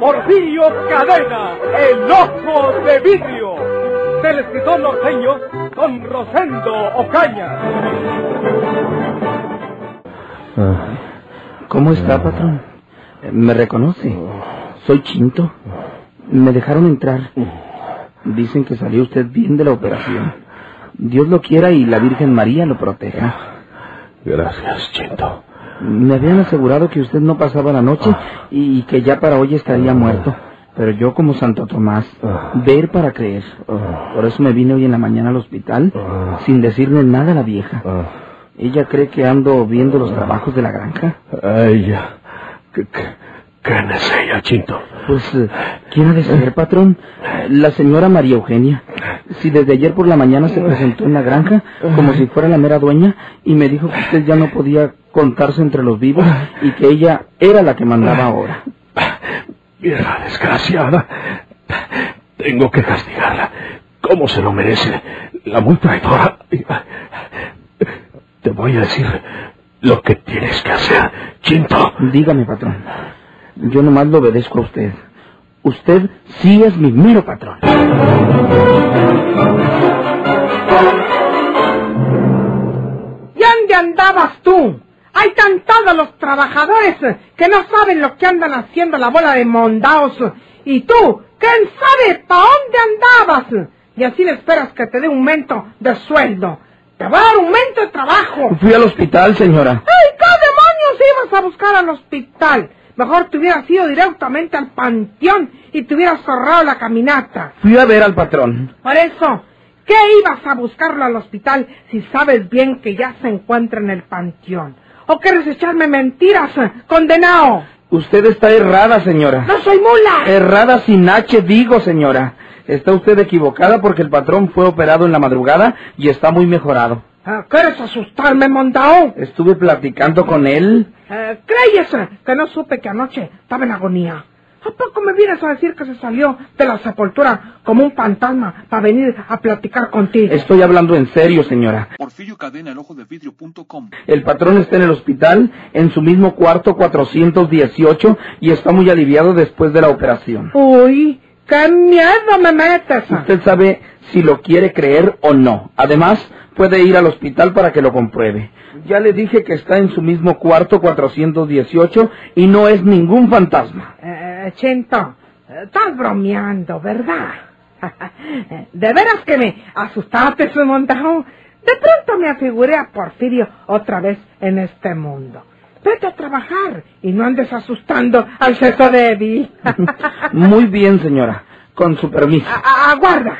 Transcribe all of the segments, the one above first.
Porfirio Cadena, el ojo de vidrio, del escritor norteño Don Rosendo Ocaña. ¿Cómo está, patrón? ¿Me reconoce? Soy Chinto. Me dejaron entrar. Dicen que salió usted bien de la operación. Dios lo quiera y la Virgen María lo proteja. Gracias, Chinto. Me habían asegurado que usted no pasaba la noche y que ya para hoy estaría muerto. Pero yo como Santo Tomás, ver para creer. Por eso me vine hoy en la mañana al hospital sin decirle nada a la vieja. Ella cree que ando viendo los trabajos de la granja. Ay, ya. ¿Qué, qué, quién es ella, Chinto? Pues, eh, ¿quién ha de ser, patrón? La señora María Eugenia. Si desde ayer por la mañana se presentó en la granja como si fuera la mera dueña y me dijo que usted ya no podía contarse entre los vivos y que ella era la que mandaba ahora. Vieja desgraciada. Tengo que castigarla. ¿Cómo se lo merece? La muy traidora. Te voy a decir lo que tienes que hacer, Chinto. Dígame, patrón. Yo nomás le obedezco a usted. Usted sí es mi mero patrón. ¿Y dónde andabas tú? Hay tan todos los trabajadores que no saben lo que andan haciendo la bola de mondaos. Y tú, ¿quién sabe para dónde andabas? Y así le esperas que te dé un aumento de sueldo. Te voy a dar un aumento de trabajo. Fui al hospital, señora. ¡Ay, qué demonios ibas a buscar al hospital! Mejor te hubieras ido directamente al panteón y te hubieras ahorrado la caminata. Fui a ver al patrón. Por eso, ¿qué ibas a buscarlo al hospital si sabes bien que ya se encuentra en el panteón? ¿O quieres echarme mentiras, condenado? Usted está errada, señora. ¡No soy mula! Errada sin H, digo, señora. Está usted equivocada porque el patrón fue operado en la madrugada y está muy mejorado. Ah, ¿Quieres asustarme, mondao? Estuve platicando con él. Eh, ¿Creyes eh, que no supe que anoche estaba en agonía? ¿A poco me vienes a decir que se salió de la sepultura como un fantasma para venir a platicar contigo? Estoy hablando en serio, señora. Porfirio Cadena, el ojo de vidrio.com. El patrón está en el hospital, en su mismo cuarto 418, y está muy aliviado después de la operación. Uy, qué miedo me metes. Usted sabe si lo quiere creer o no. Además, puede ir al hospital para que lo compruebe. Ya le dije que está en su mismo cuarto 418 y no es ningún fantasma. Eh, Chinto, estás bromeando, ¿verdad? De veras que me asustaste, su montón. De pronto me afiguré a Porfirio otra vez en este mundo. Vete a trabajar y no andes asustando al seso débil. Muy bien, señora. Con su permiso. A- Aguarda.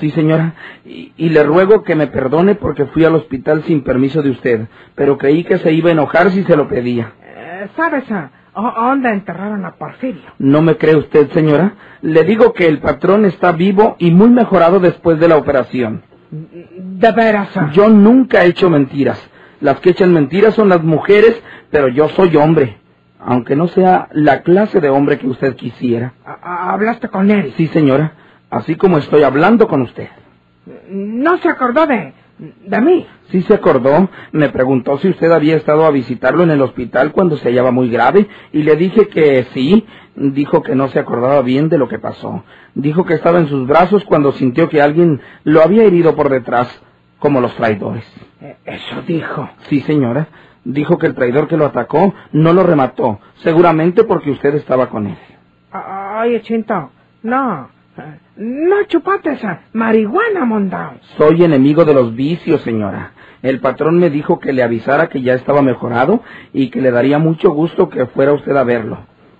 Sí, señora. Y, y le ruego que me perdone porque fui al hospital sin permiso de usted, pero creí que se iba a enojar si se lo pedía. Eh, ¿Sabes a dónde enterraron a Porfirio? ¿No me cree usted, señora? Le digo que el patrón está vivo y muy mejorado después de la operación. De veras. Yo nunca he hecho mentiras. Las que echan mentiras son las mujeres, pero yo soy hombre. Aunque no sea la clase de hombre que usted quisiera. ¿Hablaste con él? Sí, señora. Así como estoy hablando con usted. ¿No se acordó de, de mí? Sí se acordó, me preguntó si usted había estado a visitarlo en el hospital cuando se hallaba muy grave y le dije que sí. Dijo que no se acordaba bien de lo que pasó. Dijo que estaba en sus brazos cuando sintió que alguien lo había herido por detrás, como los traidores. Eh, Eso dijo. Sí, señora. Dijo que el traidor que lo atacó no lo remató, seguramente porque usted estaba con él. A- Oye, Chinto, no. eh, No chupaste esa marihuana, mondao. Soy enemigo de los vicios, señora. El patrón me dijo que le avisara que ya estaba mejorado y que le daría mucho gusto que fuera usted a verlo.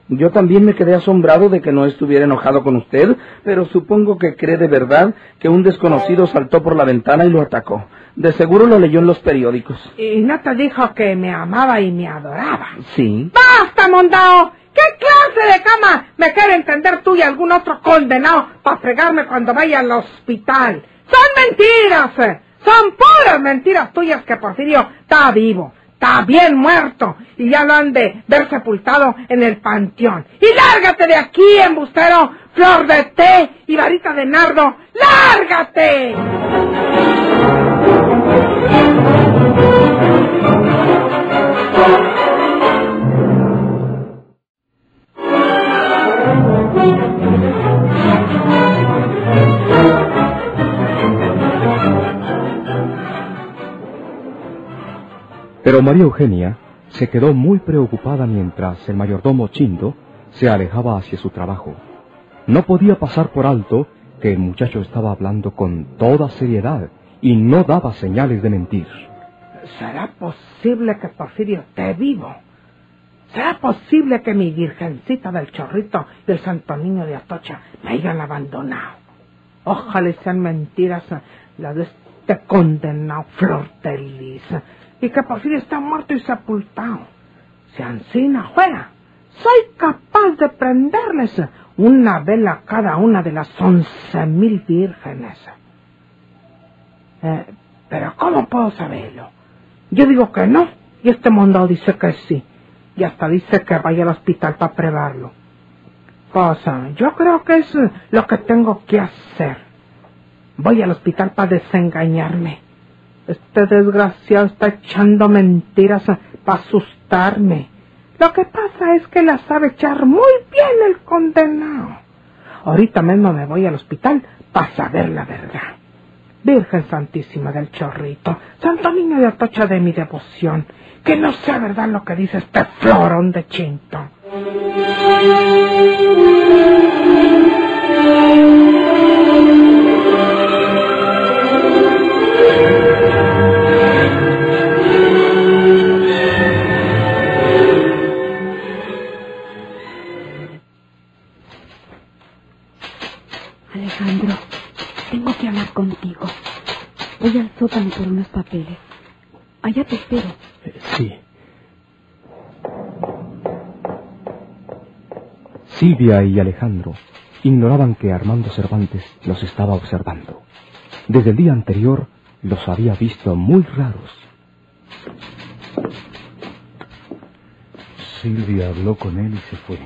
Yo también me quedé asombrado de que no estuviera enojado con usted, pero supongo que cree de verdad que un desconocido saltó por la ventana y lo atacó. De seguro lo leyó en los periódicos. Y no te dijo que me amaba y me adoraba. Sí. ¡Basta, mondao! ¿Qué clase de cama me quiere entender tú y algún otro condenado para fregarme cuando vaya al hospital? Son mentiras, eh. son puras mentiras tuyas que Porfirio está vivo, está bien muerto y ya lo han de ver sepultado en el panteón. Y lárgate de aquí, embustero, flor de té y varita de nardo, lárgate. Pero María Eugenia se quedó muy preocupada mientras el mayordomo Chindo se alejaba hacia su trabajo. No podía pasar por alto que el muchacho estaba hablando con toda seriedad y no daba señales de mentir. ¿Será posible que Porfirio esté vivo? ¿Será posible que mi virgencita del chorrito y el santo niño de Atocha me hayan abandonado? Ojalá sean mentiras las de este condenado Flor de Lis, y que Porfirio está muerto y sepultado. Si Ancina fuera, soy capaz de prenderles una vela a cada una de las once mil vírgenes. Eh, pero ¿cómo puedo saberlo? Yo digo que no, y este mondado dice que sí, y hasta dice que vaya al hospital para probarlo. Pues yo creo que es lo que tengo que hacer. Voy al hospital para desengañarme. Este desgraciado está echando mentiras para asustarme. Lo que pasa es que la sabe echar muy bien el condenado. Ahorita mismo me voy al hospital para saber la verdad. Virgen Santísima del Chorrito, Santo Niño de Atocha de mi devoción, que no sea verdad lo que dice este florón de chinto. Sótano por unos papeles. Allá te espero. Sí. Silvia y Alejandro ignoraban que Armando Cervantes los estaba observando. Desde el día anterior los había visto muy raros. Silvia habló con él y se fue.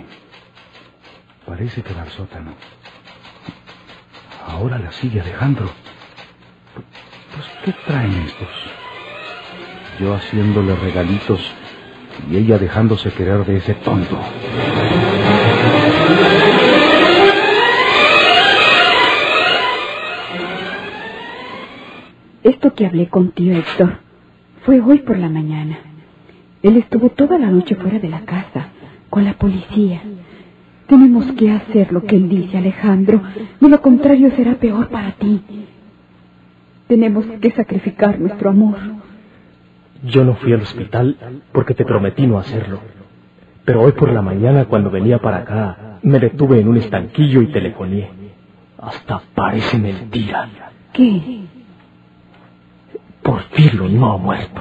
Parece que va al sótano. Ahora la sigue Alejandro. Pues, ¿qué traen estos? Yo haciéndole regalitos y ella dejándose querer de ese tonto. Esto que hablé con tío Héctor fue hoy por la mañana. Él estuvo toda la noche fuera de la casa, con la policía. Tenemos que hacer lo que él dice, Alejandro. De lo contrario será peor para ti. Tenemos que sacrificar nuestro amor. Yo no fui al hospital porque te prometí no hacerlo. Pero hoy por la mañana, cuando venía para acá, me detuve en un estanquillo y telefoné. Hasta parece mentira. ¿Qué? Porfirio no ha muerto.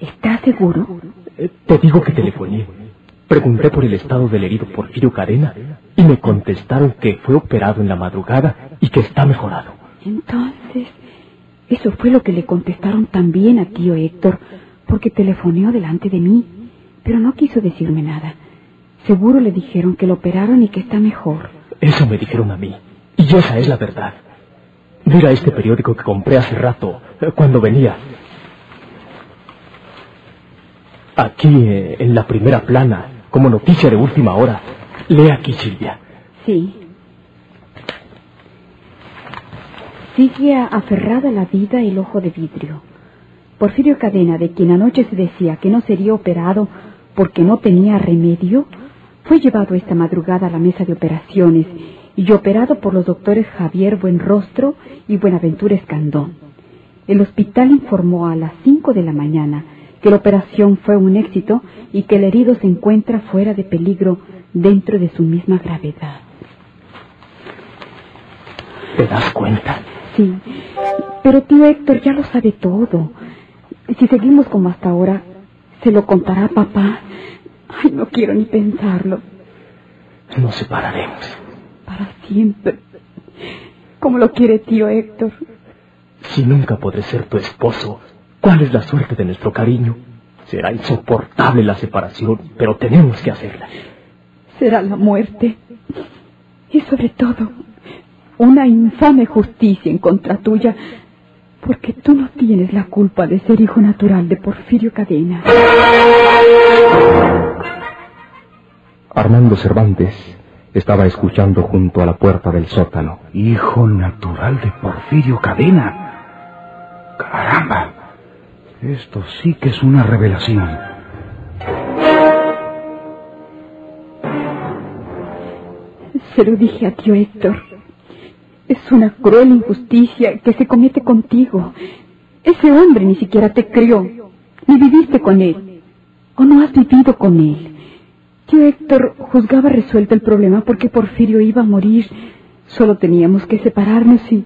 ¿Estás seguro? Eh, Te digo que telefoné. Pregunté por el estado del herido Porfirio Cadena y me contestaron que fue operado en la madrugada y que está mejorado. Entonces, eso fue lo que le contestaron también a tío Héctor, porque telefoneó delante de mí, pero no quiso decirme nada. Seguro le dijeron que lo operaron y que está mejor. Eso me dijeron a mí. Y esa es la verdad. Mira este periódico que compré hace rato, eh, cuando venía. Aquí, eh, en la primera plana, como noticia de última hora. Lee aquí, Silvia. Sí. Sigue aferrada a la vida el ojo de vidrio. Porfirio Cadena, de quien anoche se decía que no sería operado porque no tenía remedio, fue llevado esta madrugada a la mesa de operaciones y operado por los doctores Javier Buenrostro y Buenaventura Escandón. El hospital informó a las cinco de la mañana que la operación fue un éxito y que el herido se encuentra fuera de peligro dentro de su misma gravedad. ¿Te das cuenta? Sí, pero tío Héctor ya lo sabe todo. Si seguimos como hasta ahora, se lo contará a papá. Ay, no quiero ni pensarlo. Nos separaremos. Para siempre. Como lo quiere tío Héctor. Si nunca podré ser tu esposo, ¿cuál es la suerte de nuestro cariño? Será insoportable la separación, pero tenemos que hacerla. Será la muerte. Y sobre todo, una infame justicia en contra tuya, porque tú no tienes la culpa de ser hijo natural de Porfirio Cadena. Armando Cervantes estaba escuchando junto a la puerta del sótano. Hijo natural de Porfirio Cadena. Caramba. Esto sí que es una revelación. Se lo dije a tío Héctor. Es una cruel injusticia que se comete contigo. Ese hombre ni siquiera te crió, ni viviste con él, o no has vivido con él. Tío Héctor juzgaba resuelto el problema porque Porfirio iba a morir. Solo teníamos que separarnos y,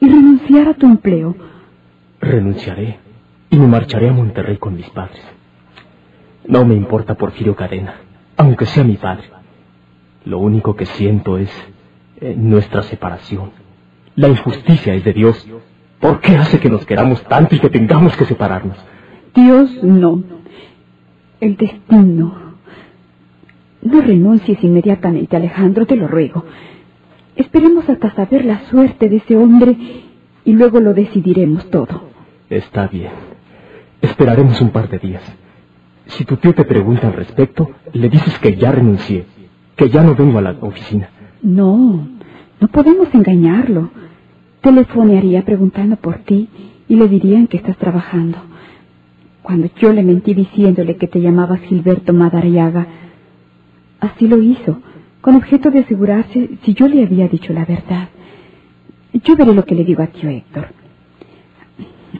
y renunciar a tu empleo. Renunciaré y me marcharé a Monterrey con mis padres. No me importa Porfirio Cadena, aunque sea mi padre. Lo único que siento es eh, nuestra separación. La injusticia es de Dios. ¿Por qué hace que nos queramos tanto y que tengamos que separarnos? Dios no. El destino. No renuncies inmediatamente, Alejandro, te lo ruego. Esperemos hasta saber la suerte de ese hombre y luego lo decidiremos todo. Está bien. Esperaremos un par de días. Si tu tío te pregunta al respecto, le dices que ya renuncié, que ya no vengo a la oficina. No, no podemos engañarlo. Telefonearía preguntando por ti y le dirían que estás trabajando. Cuando yo le mentí diciéndole que te llamabas Gilberto Madariaga, así lo hizo, con objeto de asegurarse si yo le había dicho la verdad. Yo veré lo que le digo a tío Héctor.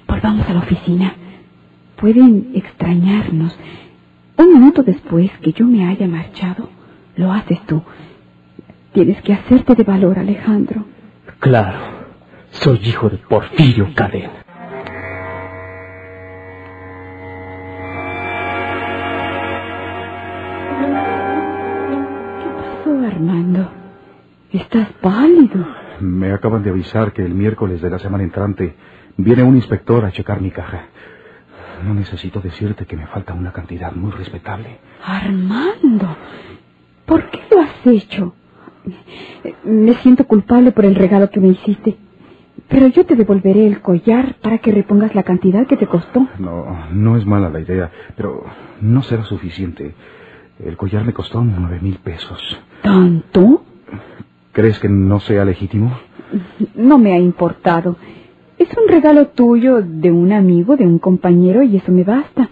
Volvamos a la oficina. Pueden extrañarnos. Un minuto después que yo me haya marchado, lo haces tú. Tienes que hacerte de valor, Alejandro. Claro, soy hijo de Porfirio Cadena. ¿Qué pasó, Armando? Estás pálido. Me acaban de avisar que el miércoles de la semana entrante viene un inspector a checar mi caja. No necesito decirte que me falta una cantidad muy respetable. Armando, ¿por qué lo has hecho? Me siento culpable por el regalo que me hiciste. Pero yo te devolveré el collar para que repongas la cantidad que te costó. No, no es mala la idea, pero no será suficiente. El collar me costó nueve mil pesos. ¿Tanto? ¿Crees que no sea legítimo? No me ha importado. Es un regalo tuyo de un amigo, de un compañero, y eso me basta.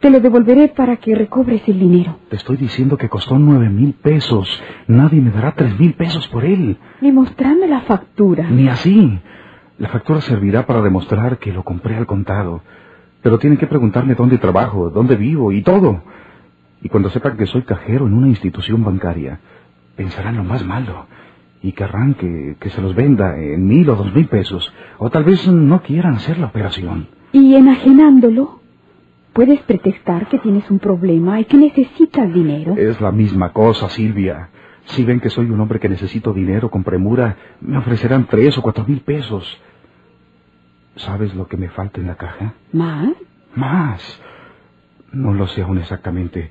Te lo devolveré para que recobres el dinero. Te estoy diciendo que costó nueve mil pesos. Nadie me dará tres mil pesos por él. Ni mostrarme la factura. Ni así. La factura servirá para demostrar que lo compré al contado. Pero tienen que preguntarme dónde trabajo, dónde vivo y todo. Y cuando sepan que soy cajero en una institución bancaria, pensarán lo más malo. Y querrán que, que se los venda en mil o dos mil pesos. O tal vez no quieran hacer la operación. Y enajenándolo, puedes pretextar que tienes un problema y que necesitas dinero. Es la misma cosa, Silvia. Si ven que soy un hombre que necesito dinero con premura, me ofrecerán tres o cuatro mil pesos. ¿Sabes lo que me falta en la caja? ¿Más? Más. No lo sé aún exactamente,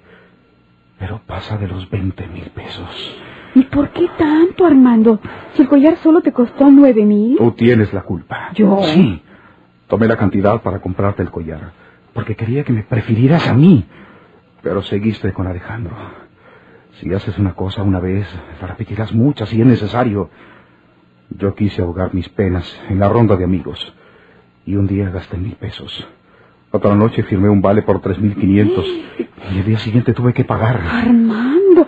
pero pasa de los veinte mil pesos. ¿Y por qué tanto, Armando? Si el collar solo te costó nueve mil. Tú tienes la culpa. ¿Yo? Sí. Tomé la cantidad para comprarte el collar, porque quería que me prefirieras a mí. Pero seguiste con Alejandro. Si haces una cosa una vez, la repetirás muchas si es necesario. Yo quise ahogar mis penas en la ronda de amigos. Y un día gasté mil pesos. Otra noche firmé un vale por tres mil quinientos. Y el día siguiente tuve que pagar. Armando,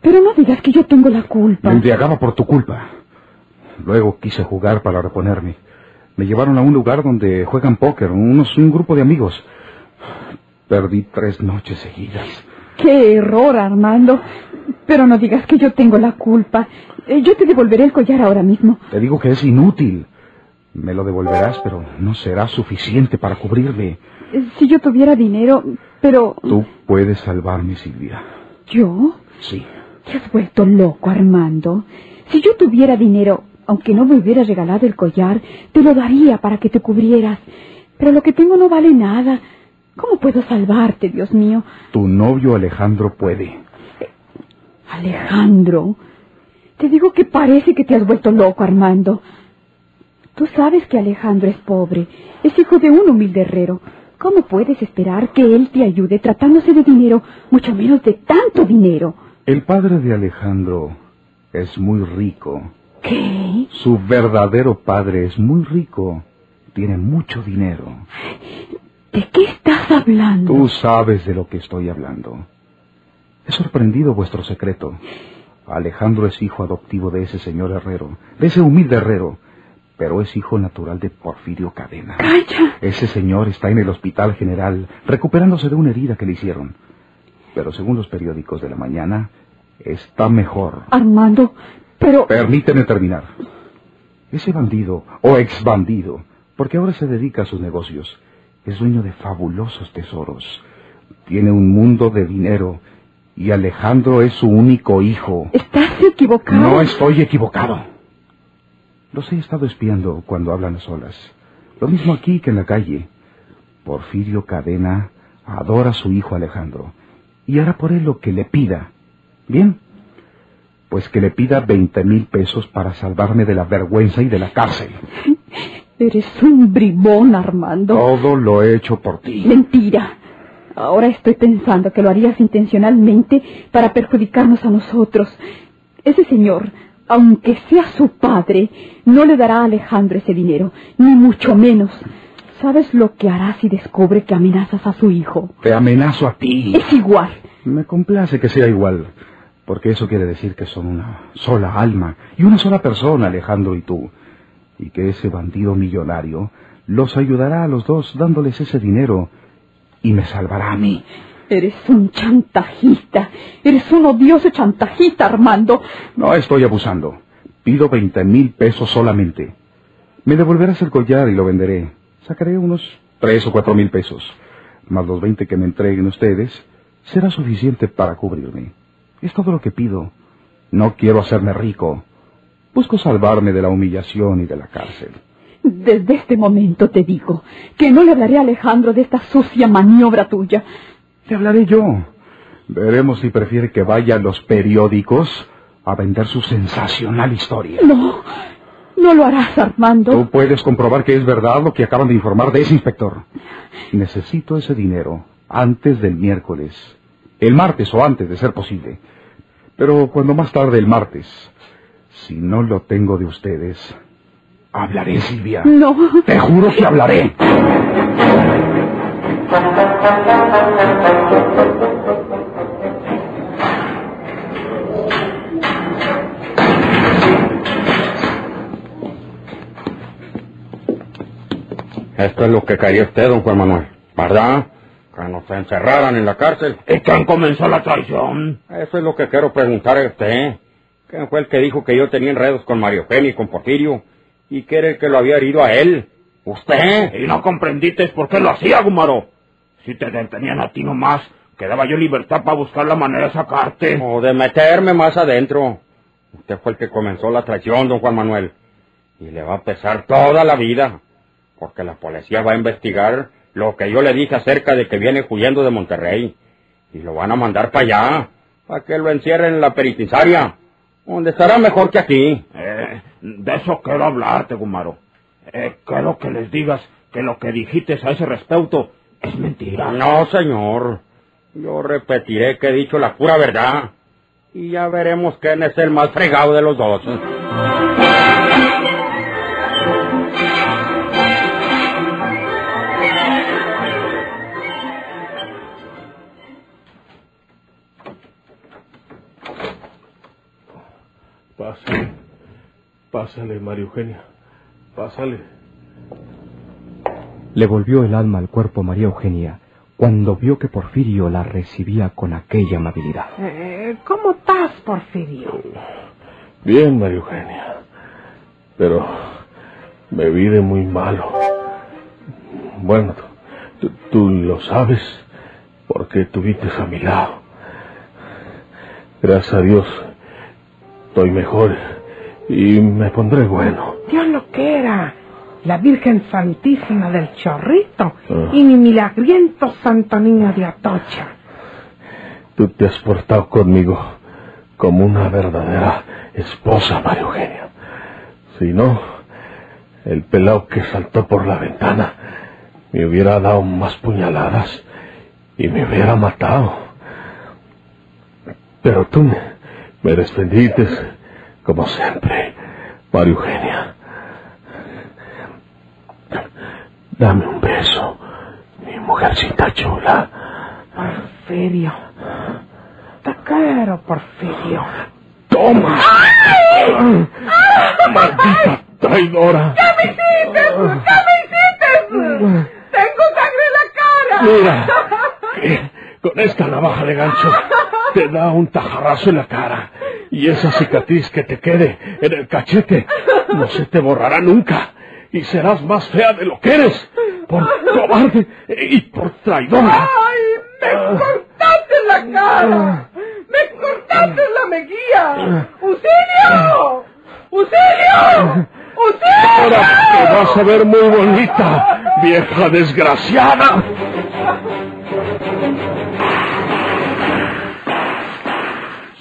pero no digas que yo tengo la culpa. Me embriagaba por tu culpa. Luego quise jugar para reponerme. Me llevaron a un lugar donde juegan póker, unos, un grupo de amigos. Perdí tres noches seguidas. ¡Qué error, Armando! Pero no digas que yo tengo la culpa. Eh, Yo te devolveré el collar ahora mismo. Te digo que es inútil. Me lo devolverás, pero no será suficiente para cubrirme. Eh, Si yo tuviera dinero, pero... Tú puedes salvarme, Silvia. ¿Yo? Sí. Te has vuelto loco, Armando. Si yo tuviera dinero, aunque no me hubieras regalado el collar, te lo daría para que te cubrieras. Pero lo que tengo no vale nada. ¿Cómo puedo salvarte, Dios mío? Tu novio Alejandro puede. Alejandro, te digo que parece que te has vuelto loco, Armando. Tú sabes que Alejandro es pobre, es hijo de un humilde herrero. ¿Cómo puedes esperar que él te ayude tratándose de dinero, mucho menos de tanto dinero? El padre de Alejandro es muy rico. ¿Qué? Su verdadero padre es muy rico. Tiene mucho dinero. ¿De qué estás hablando? Tú sabes de lo que estoy hablando. He sorprendido vuestro secreto. Alejandro es hijo adoptivo de ese señor herrero, de ese humilde herrero, pero es hijo natural de Porfirio Cadena. ¡Calla! Ese señor está en el hospital general, recuperándose de una herida que le hicieron. Pero según los periódicos de la mañana, está mejor. Armando, pero... Permíteme terminar. Ese bandido, o ex bandido, porque ahora se dedica a sus negocios, es dueño de fabulosos tesoros. Tiene un mundo de dinero y Alejandro es su único hijo. Estás equivocado. No estoy equivocado. Los he estado espiando cuando hablan a solas. Lo mismo aquí que en la calle. Porfirio Cadena adora a su hijo Alejandro y hará por él lo que le pida. ¿Bien? Pues que le pida veinte mil pesos para salvarme de la vergüenza y de la cárcel. Eres un bribón, Armando. Todo lo he hecho por ti. Mentira. Ahora estoy pensando que lo harías intencionalmente para perjudicarnos a nosotros. Ese señor, aunque sea su padre, no le dará a Alejandro ese dinero, ni mucho menos. ¿Sabes lo que hará si descubre que amenazas a su hijo? Te amenazo a ti. Es igual. Me complace que sea igual, porque eso quiere decir que son una sola alma y una sola persona, Alejandro y tú, y que ese bandido millonario los ayudará a los dos dándoles ese dinero y me salvará a mí. Eres un chantajista. Eres un odioso chantajista, Armando. No estoy abusando. Pido veinte mil pesos solamente. Me devolverás el collar y lo venderé. Sacaré unos tres o cuatro mil pesos. Más los veinte que me entreguen ustedes, será suficiente para cubrirme. Es todo lo que pido. No quiero hacerme rico. Busco salvarme de la humillación y de la cárcel. Desde este momento te digo que no le hablaré a Alejandro de esta sucia maniobra tuya. Te hablaré yo. Veremos si prefiere que vaya a los periódicos a vender su sensacional historia. No, no lo harás, Armando. Tú puedes comprobar que es verdad lo que acaban de informar de ese inspector. Necesito ese dinero antes del miércoles. El martes o antes de ser posible. Pero cuando más tarde el martes. Si no lo tengo de ustedes, hablaré, Silvia. No. Te juro que hablaré. Esto es lo que quería usted, don Juan Manuel, ¿verdad? Que nos encerraran en la cárcel. ¿Y quién comenzó la traición? Eso es lo que quiero preguntar a usted. ¿Quién fue el que dijo que yo tenía enredos con Mario Eugenia y con Porfirio? ¿Y quién era el que lo había herido a él? ¿Usted? Y no comprendiste por qué lo hacía, Gumaro. Si te detenían a ti nomás, quedaba yo libertad para buscar la manera de sacarte. O de meterme más adentro. Usted fue el que comenzó la traición, don Juan Manuel. Y le va a pesar toda la vida. Porque la policía va a investigar lo que yo le dije acerca de que viene huyendo de Monterrey. Y lo van a mandar para allá, para que lo encierren en la penitenciaria, donde estará mejor que aquí. Eh, de eso quiero hablarte, Gumaro. Eh, quiero que les digas que lo que dijiste a ese respecto es mentira. No, señor. Yo repetiré que he dicho la pura verdad. Y ya veremos quién es el más fregado de los dos. Pásale. Pásale, María Eugenia. Pásale. Le volvió el alma al cuerpo María Eugenia cuando vio que Porfirio la recibía con aquella amabilidad. Eh, ¿Cómo estás, Porfirio? Bien, María Eugenia. Pero me vi de muy malo. Bueno, tú, tú lo sabes porque estuviste a mi lado. Gracias a Dios, estoy mejor y me pondré bueno. Dios lo que era. La Virgen Santísima del Chorrito Ah. y mi milagriento Santo Niño de Atocha. Tú te has portado conmigo como una verdadera esposa, María Eugenia. Si no, el pelao que saltó por la ventana me hubiera dado más puñaladas y me hubiera matado. Pero tú me, me defendiste como siempre, María Eugenia. Dame un beso, mi mujercita chula. Porfirio. Te quiero, Porfirio. ¡Toma! ¡Maldita traidora! ¿Qué me hiciste? ¿Qué me hiciste? Tengo sangre en la cara. Mira, que con esta navaja de gancho te da un tajarrazo en la cara. Y esa cicatriz que te quede en el cachete no se te borrará nunca. Y serás más fea de lo que eres. Por cobarde y por traidora. ¡Ay! ¡Me cortaste la cara! ¡Me cortaste la mejilla! ¡Auxilio! ¡Auxilio! Ahora te ¡Auxilio! vas a ver muy bonita, vieja desgraciada.